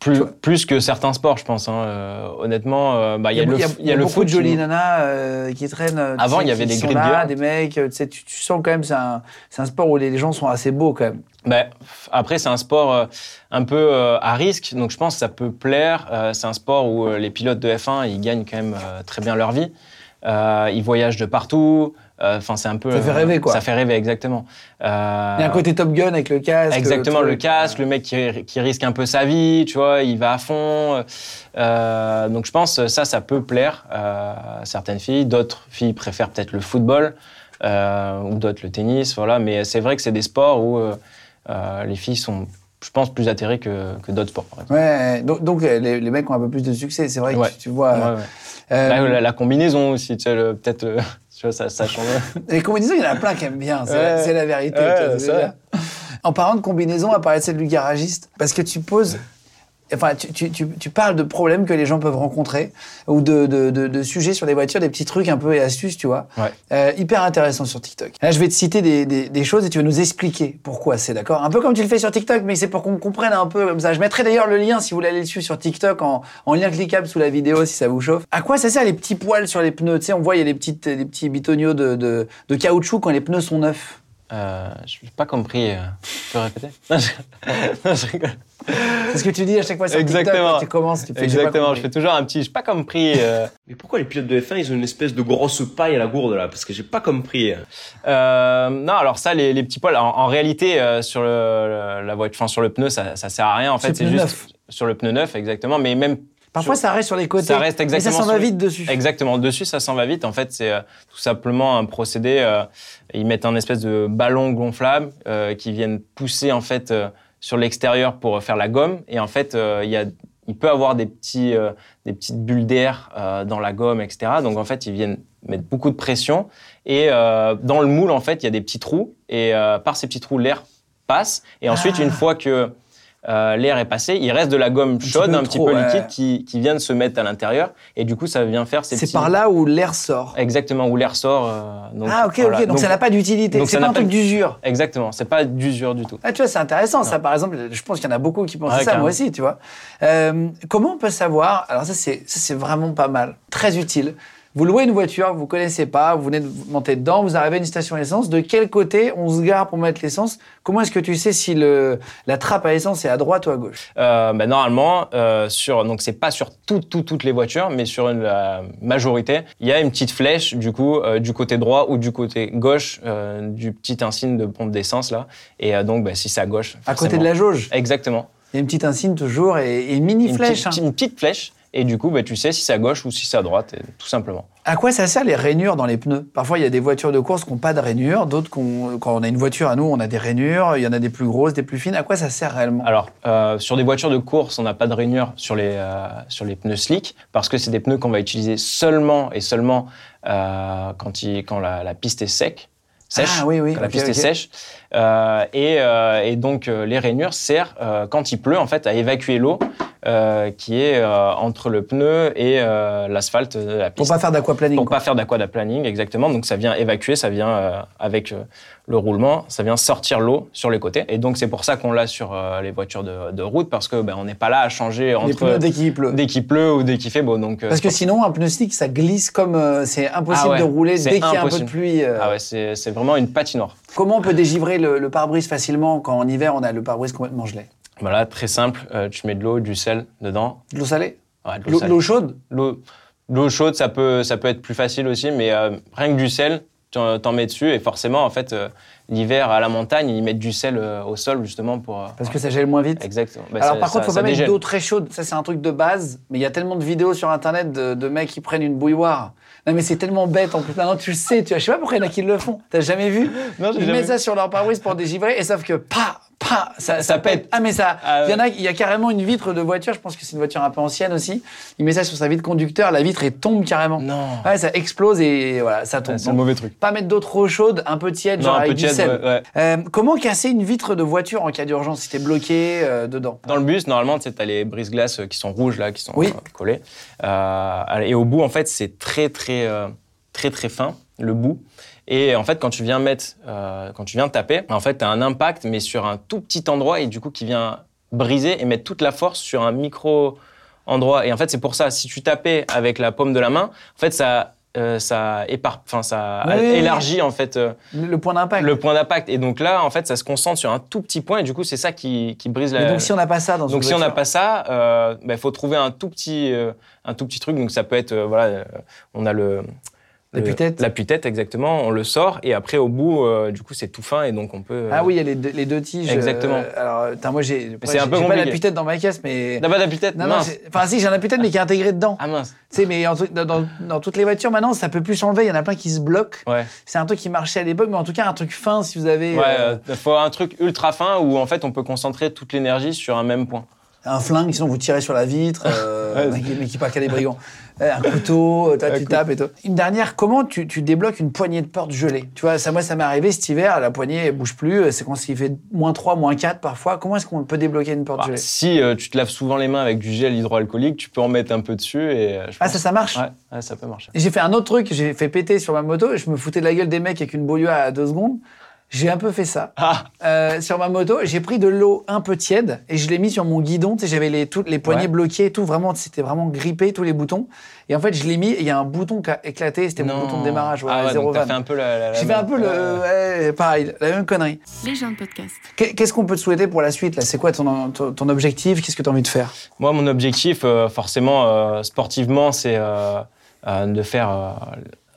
Plus, plus que certains sports, je pense. hein. Euh, honnêtement, euh, bah, il y a, le, y a, y a le beaucoup foot. de jolies nanas euh, qui traînent. Avant, il y avait des grid là, des mecs. Tu, sais, tu, tu sens quand même, c'est un, c'est un sport où les, les gens sont assez beaux quand même. Ben, après, c'est un sport un peu à risque, donc je pense que ça peut plaire. C'est un sport où les pilotes de F1, ils gagnent quand même très bien leur vie. Ils voyagent de partout. Euh, Enfin, c'est un peu. Ça fait rêver, quoi. Ça fait rêver, exactement. Euh, Il y a un côté Top Gun avec le casque. Exactement, le casque, le mec qui, qui risque un peu sa vie, tu vois, il va à fond. Euh, donc je pense que ça, ça peut plaire euh, à certaines filles. D'autres filles préfèrent peut-être le football euh, ou d'autres le tennis, voilà. Mais c'est vrai que c'est des sports où euh, euh, les filles sont, je pense, plus atterrées que, que d'autres sports, par exemple. Ouais, donc, donc, euh, les, les mecs ont un peu plus de succès. C'est vrai que Ouais. tu, tu vois. Ouais, ouais. euh, Là, la, la combinaison aussi, tu sais, peut-être, euh, vois, ça, ça change. Les combinaisons, il y en a plein qui aiment bien, c'est la, Ouais. c'est la vérité. Ouais, tu. En parlant de combinaison, à part celle du garagiste, parce que tu poses. Enfin, tu, tu, tu, tu parles de problèmes que les gens peuvent rencontrer ou de, de, de, de sujets sur les voitures, des petits trucs un peu et astuces, tu vois. Ouais. Euh, hyper intéressant sur TikTok. Là, je vais te citer des, des, des choses et tu vas nous expliquer pourquoi c'est, d'accord? Un peu comme tu le fais sur TikTok, mais c'est pour qu'on comprenne un peu comme ça. Je mettrai d'ailleurs le lien si vous voulez aller dessus sur TikTok en, en lien cliquable sous la vidéo si ça vous chauffe. À quoi ça sert les petits poils sur les peux Tu sais, on voit, il y a petites, les petits bitoniaux de, de, de caoutchouc quand les pneus sont neufs. Euh, je n'ai pas compris. euh, Tu peux répéter? Non, je- non, je rigole. C'est ce que tu dis à chaque fois sur TikTok Exactement. quand tu commences. Tu fais, j'ai Exactement, je fais toujours un petit, je n'ai pas compris. euh, Mais pourquoi les pilotes de F1, ils ont une espèce de grosse paille à la gourde là? Parce que j'ai pas compris. Euh, non, alors ça, les, les petits poils, en, en réalité, euh, sur le, le- la voiture, enfin, sur le pneu, ça, ça sert à rien. En Sur fait, le c'est pneu juste neuf. sur le pneu neuf, exactement. Mais même Parfois, sur- ça reste sur les côtés. Ça reste exactement. Mais ça s'en va vite dessus. Exactement. Dessus, ça s'en va vite. En fait, c'est euh, tout simplement un procédé. euh, ils mettent un espèce de ballon gonflable euh, qui viennent pousser en fait euh, sur l'extérieur pour faire la gomme. Et en fait, euh, il y a, il peut avoir des petits, euh, des petites bulles d'air euh, dans la gomme, etc. Donc en fait, ils viennent mettre beaucoup de pression. Et euh, dans le moule, en fait, il y a des petits trous. Et par ces petits trous, l'air passe. Et ensuite, Ah. une fois que euh, l'air est passé, il reste de la gomme petit chaude, peu un petit peu ouais. liquide, qui, qui vient de se mettre à l'intérieur. Et du coup, ça vient faire ces C'est petits... par là où l'air sort. Exactement, où l'air sort. euh, donc, ah, ok, voilà. ok. Donc, ça n'a pas d'utilité. C'est pas un truc d'usure. Exactement, c'est pas d'usure du tout. Ah, tu vois, c'est intéressant. Ça, par exemple, je pense qu'il y en a beaucoup qui pensent Ouais, ça, moi aussi, tu vois. Euh, comment on peut savoir Alors, ça, c'est vraiment pas mal. Très utile. Vous louez une voiture, vous connaissez pas, vous venez de monter dedans, vous arrivez à une station essence. De quel côté on se gare pour mettre l'essence? Comment est-ce que tu sais si le, la trappe à essence est à droite ou à gauche? Euh, bah, normalement, euh, sur, donc c'est pas sur toutes les voitures, mais sur une, la majorité, il y a une petite flèche du coup euh, du côté droit ou du côté gauche euh, du petit insigne de pompe d'essence là. Et donc, bah, si c'est à gauche, À côté de la jauge? Exactement. Il y a une petite insigne toujours et, et une mini Une flèche. petite, hein. une petite flèche. Et du coup, bah, tu sais si c'est à gauche ou si c'est à droite, tout simplement. À quoi ça sert les rainures dans les pneus? Parfois, il y a des voitures de course qui n'ont pas de rainures, d'autres, quand on a une voiture à nous, on a des rainures, il y en a des plus grosses, des plus fines. À quoi ça sert réellement? Alors, euh, sur des voitures de course, on n'a pas de rainure sur les, euh, sur les pneus slick parce que c'est des pneus qu'on va utiliser seulement et seulement euh, quand, il, quand la, la piste est sec, sèche. Ah oui, oui, Quand la piste est sèche. Euh, et, euh, et donc, euh, les rainures servent, quand il pleut, en fait, à évacuer l'eau qui est entre le pneu et l'asphalte de la Pour piste. pas faire d'aquaplaning. Pour quoi. pas faire d'aquaplaning, exactement. Donc ça vient évacuer, ça vient avec le roulement, ça vient sortir l'eau sur les côtés. Et donc c'est pour ça qu'on l'a sur les voitures de, de route parce que ben, on n'est pas là à changer Les entre pneus dès qu'il pleut. dès qu'il pleut ou dès qu'il fait beau. Donc Parce que sinon, un pneu slick, ça glisse comme. c'est impossible Ah ouais, de rouler dès qu'il y a un peu de pluie. pour- ah ouais, c'est vraiment une patinoire. Comment on peut dégivrer le, le pare-brise facilement quand en hiver, on a le pare-brise complètement gelé Voilà, très simple. euh, tu mets de l'eau, du sel dedans. De l'eau salée Ouais, de l'eau chaude L'eau chaude, ça peut, ça peut être plus facile aussi, mais euh, rien que du sel, t'en mets dessus et forcément, en fait, euh, l'hiver à la montagne, ils mettent du sel euh, au sol justement pour. euh, Parce que ça gèle moins vite. Exactement. Bah, Alors par contre, faut ça pas mettre d'eau très chaude. Ça, c'est un truc de base. Mais il y a tellement de vidéos sur Internet de, de mecs qui prennent une bouilloire. Non, mais c'est tellement bête. En plus, maintenant, tu le sais. Tu vois, je sais pas pourquoi il y en a qui le font. T'as jamais vu Non, j'ai Ils jamais mettent vu. ça sur leur pare-brise pour dégivrer et sauf que pas, pas, ça, ça, pète. Ah, mais ça, Ah, il y en a, il y a carrément une vitre de voiture. Je pense que c'est une voiture un peu ancienne aussi. Il met ça sur sa vitre conducteur. La vitre, elle tombe carrément. Non. Ouais, ça explose et voilà, ça tombe. Ouais, c'est un mauvais truc. Pas mettre d'eau trop chaude, un peu tiède, Non, genre un avec peu du tiède, sel. ouais, ouais. Euh, comment casser une vitre de voiture en cas d'urgence si t'es bloqué euh, dedans? Dans le bus, normalement, tu sais, as les brises-glaces euh, qui sont rouges, là, qui sont Oui. collées. Euh, et au bout, en fait, c'est très, très, euh, très, très fin, le bout. Et en fait, quand tu viens mettre, euh, quand tu viens taper, en fait, tu as un impact, mais sur un tout petit endroit, et du coup, qui vient briser et mettre toute la force sur un micro endroit. Et en fait, c'est pour ça, si tu tapais avec la paume de la main, en fait, ça, euh, ça, épar- enfin, ça Oui, oui, oui. élargit, en fait, euh, Le point d'impact. le point d'impact. Et donc là, en fait, ça se concentre sur un tout petit point, et du coup, c'est ça qui, qui brise la, Mais donc si on n'a pas ça dans une donc si on n'a pas ça, il euh, bah, faut trouver un tout petit, un tout petit truc. Donc ça peut être, voilà, on a le le- L'appui-tête. L'appui-tête, exactement. On le sort et après au bout, euh, du coup, c'est tout fin et donc on peut. euh, Ah oui, il y a les deux, les deux tiges. Exactement. euh, alors, moi j'ai. c'est un peu j'ai pas compliqué. l'appui-tête dans ma caisse, mais. T'as pas d'appui-tête Non, non, Mince. c'est- enfin si, j'ai un appui-tête, mais qui est intégré dedans. Ah mince. Tu sais, mais en tout- dans, dans- toutes les voitures maintenant, ça peut plus s'enlever. Il y en a plein qui se bloquent. Ouais. C'est un truc qui marchait à l'époque, mais en tout cas un truc fin si vous avez Ouais, euh, euh, faut un truc ultra fin où en fait on peut concentrer toute l'énergie sur un même point. un flingue, sinon vous tirez sur la vitre, euh, Ouais. mais qui- qui part qu'à des brigands. Euh, un couteau, toi, Un tu tapes et tout. Une dernière, comment tu, tu débloques une poignée de porte gelée Tu vois, ça, moi, ça m'est arrivé cet hiver, la poignée elle bouge plus, c'est quand il fait moins 3, moins 4 parfois. Comment est-ce qu'on peut débloquer une porte Bah, gelée? si euh, tu te laves souvent les mains avec du gel hydroalcoolique, tu peux en mettre un peu dessus et. euh, je Ah, pense- ça, ça marche? Ouais, ouais, ça peut marcher. J'ai fait un autre truc, j'ai fait péter sur ma moto, et je me foutais de la gueule des mecs avec une bouilloire à deux secondes. J'ai un peu fait ça. Ah Euh, sur ma moto, j'ai pris de l'eau un peu tiède et je l'ai mis sur mon guidon. Tu sais, j'avais les, toutes les poignées Ouais. bloquées et tout. Vraiment, c'était vraiment grippé, tous les boutons. Et en fait, je l'ai mis et il y a un bouton qui a éclaté. C'était mon bouton de démarrage. Ouais, ah ouais, zéro donc t'as van. fait un peu la. la- la J'ai fait un peu le. Ouais. ouais, pareil, la même connerie. Les gens de podcast. Qu'est- Qu'est-ce qu'on peut te souhaiter pour la suite là? C'est quoi ton, ton, ton objectif? Qu'est-ce que tu as envie de faire? Moi, mon objectif, euh, forcément, euh, sportivement, c'est euh, euh, de faire euh,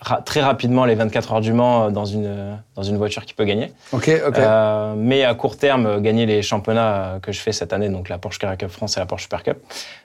ra- très rapidement les 24 heures du Mans euh, dans une, euh, dans une voiture qui peut gagner. Ok, ok. Euh, mais à court terme, euh, gagner les championnats que je fais cette année, donc la Porsche Carrera Cup France et la Porsche Super Cup.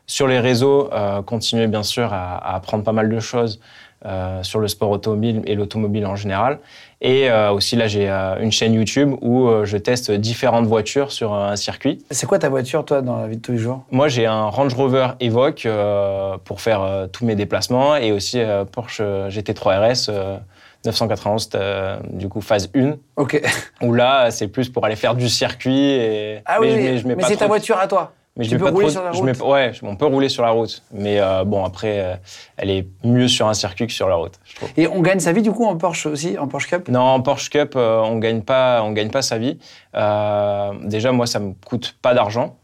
Sur les réseaux, euh, continuer bien sûr à, à apprendre pas mal de choses euh, sur le sport automobile et l'automobile en général. Et euh, aussi là, j'ai euh, une chaîne YouTube où euh, je teste différentes voitures sur un circuit. C'est quoi ta voiture, toi, dans la vie de tous les jours? Moi, j'ai un Range Rover Evoque euh, pour faire euh, tous mes déplacements et aussi euh, Porsche GT3 RS euh, 991, euh, du coup phase 1, Ok. où là, c'est plus pour aller faire du circuit. Et... Ah oui, je mais, mets- je mets mais c'est ta voiture à toi. Mais je Tu mets peux pas rouler trop- sur la je route? mets- ouais, on peut rouler sur la route. Mais euh, bon, après, euh, elle est mieux sur un circuit que sur la route, je trouve. Et on gagne sa vie, du coup, en Porsche aussi, en Porsche Cup? Non, en Porsche Cup, euh, on gagne pas, on gagne pas sa vie. Déjà, moi, ça me coûte pas d'argent.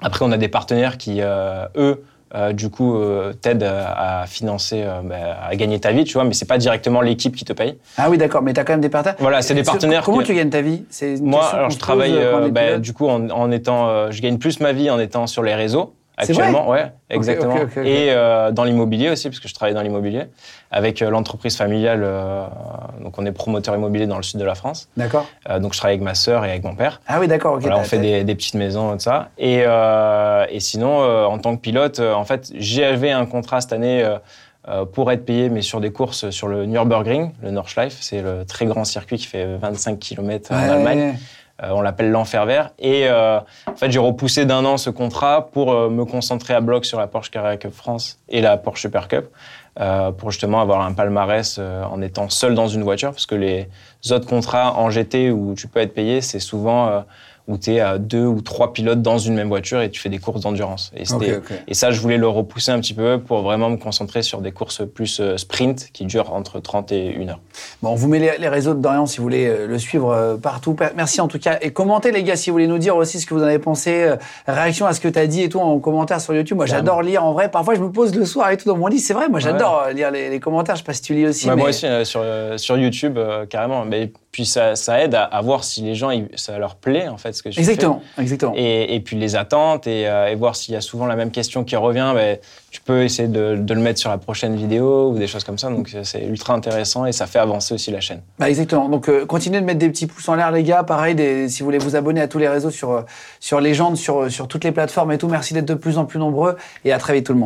Après, on a des partenaires qui, eux, euh, du coup, euh, t'aident à, à financer, euh, bah, à gagner ta vie, tu vois. Mais c'est pas directement l'équipe qui te paye. Ah oui, d'accord, mais t'as quand même des partenaires. Voilà, c'est des partenaires Comment que- tu gagnes ta vie? C'est Moi, alors je travaille, euh, euh, bah, du coup, en, en étant, euh, je gagne plus ma vie en étant sur les réseaux actuellement, ouais, exactement. Et euh, dans l'immobilier aussi, parce que je travaille dans l'immobilier avec euh, l'entreprise familiale. euh, donc, on est promoteur immobilier dans le sud de la France. D'accord. Euh, donc, je travaille avec ma sœur et avec mon père. Ah oui, d'accord, ok. Voilà, on fait des, des petites maisons et tout ça. Et, euh, et sinon, euh, en tant que pilote, euh, en fait, j'avais un contrat cette année pour être payé, mais sur des courses sur le Nürburgring, le Nordschleife. C'est le très grand circuit qui fait 25 km en Ouais, Allemagne. Euh, on l'appelle l'enfer vert. Et euh, en fait, j'ai repoussé d'un an ce contrat pour euh, me concentrer à bloc sur la Porsche Carrera Cup France et la Porsche Super Cup, euh, pour justement avoir un palmarès euh, en étant seul dans une voiture, parce que les autres contrats en GT où tu peux être payé, c'est souvent euh, où tu es à deux ou trois pilotes dans une même voiture et tu fais des courses d'endurance. Et, ça, je voulais le repousser un petit peu pour vraiment me concentrer sur des courses plus euh, sprint qui durent entre 30 et 1 heure. Bon, on vous met les, les réseaux de Dorian si vous voulez euh, le suivre euh, partout. Merci en tout cas. Et commentez les gars si vous voulez nous dire aussi ce que vous en avez pensé, réaction à ce que tu as dit et tout en commentaire sur YouTube. Moi j'adore lire en vrai. Parfois je me pose le soir et tout dans mon lit. C'est vrai, moi j'adore lire les, les commentaires. Je sais pas si tu lis aussi. Mais... Moi aussi, euh, sur, euh, sur YouTube, euh, carrément. Mais puis ça, ça aide à, à voir si les gens, ça leur plaît, en fait, ce que je Exactement, exactement. fais. Et, et puis les attentes, et, euh, et voir s'il y a souvent la même question qui revient, ben, tu peux essayer de, de le mettre sur la prochaine vidéo ou des choses comme ça. Donc c'est ultra intéressant et ça fait avancer aussi la chaîne. Bah exactement. Donc euh, continuez de mettre des petits pouces en l'air les gars. Pareil, des- si vous voulez vous abonner à tous les réseaux sur euh, sur Légende, sur euh, sur toutes les plateformes et tout. Merci d'être de plus en plus nombreux et à très vite tout le monde.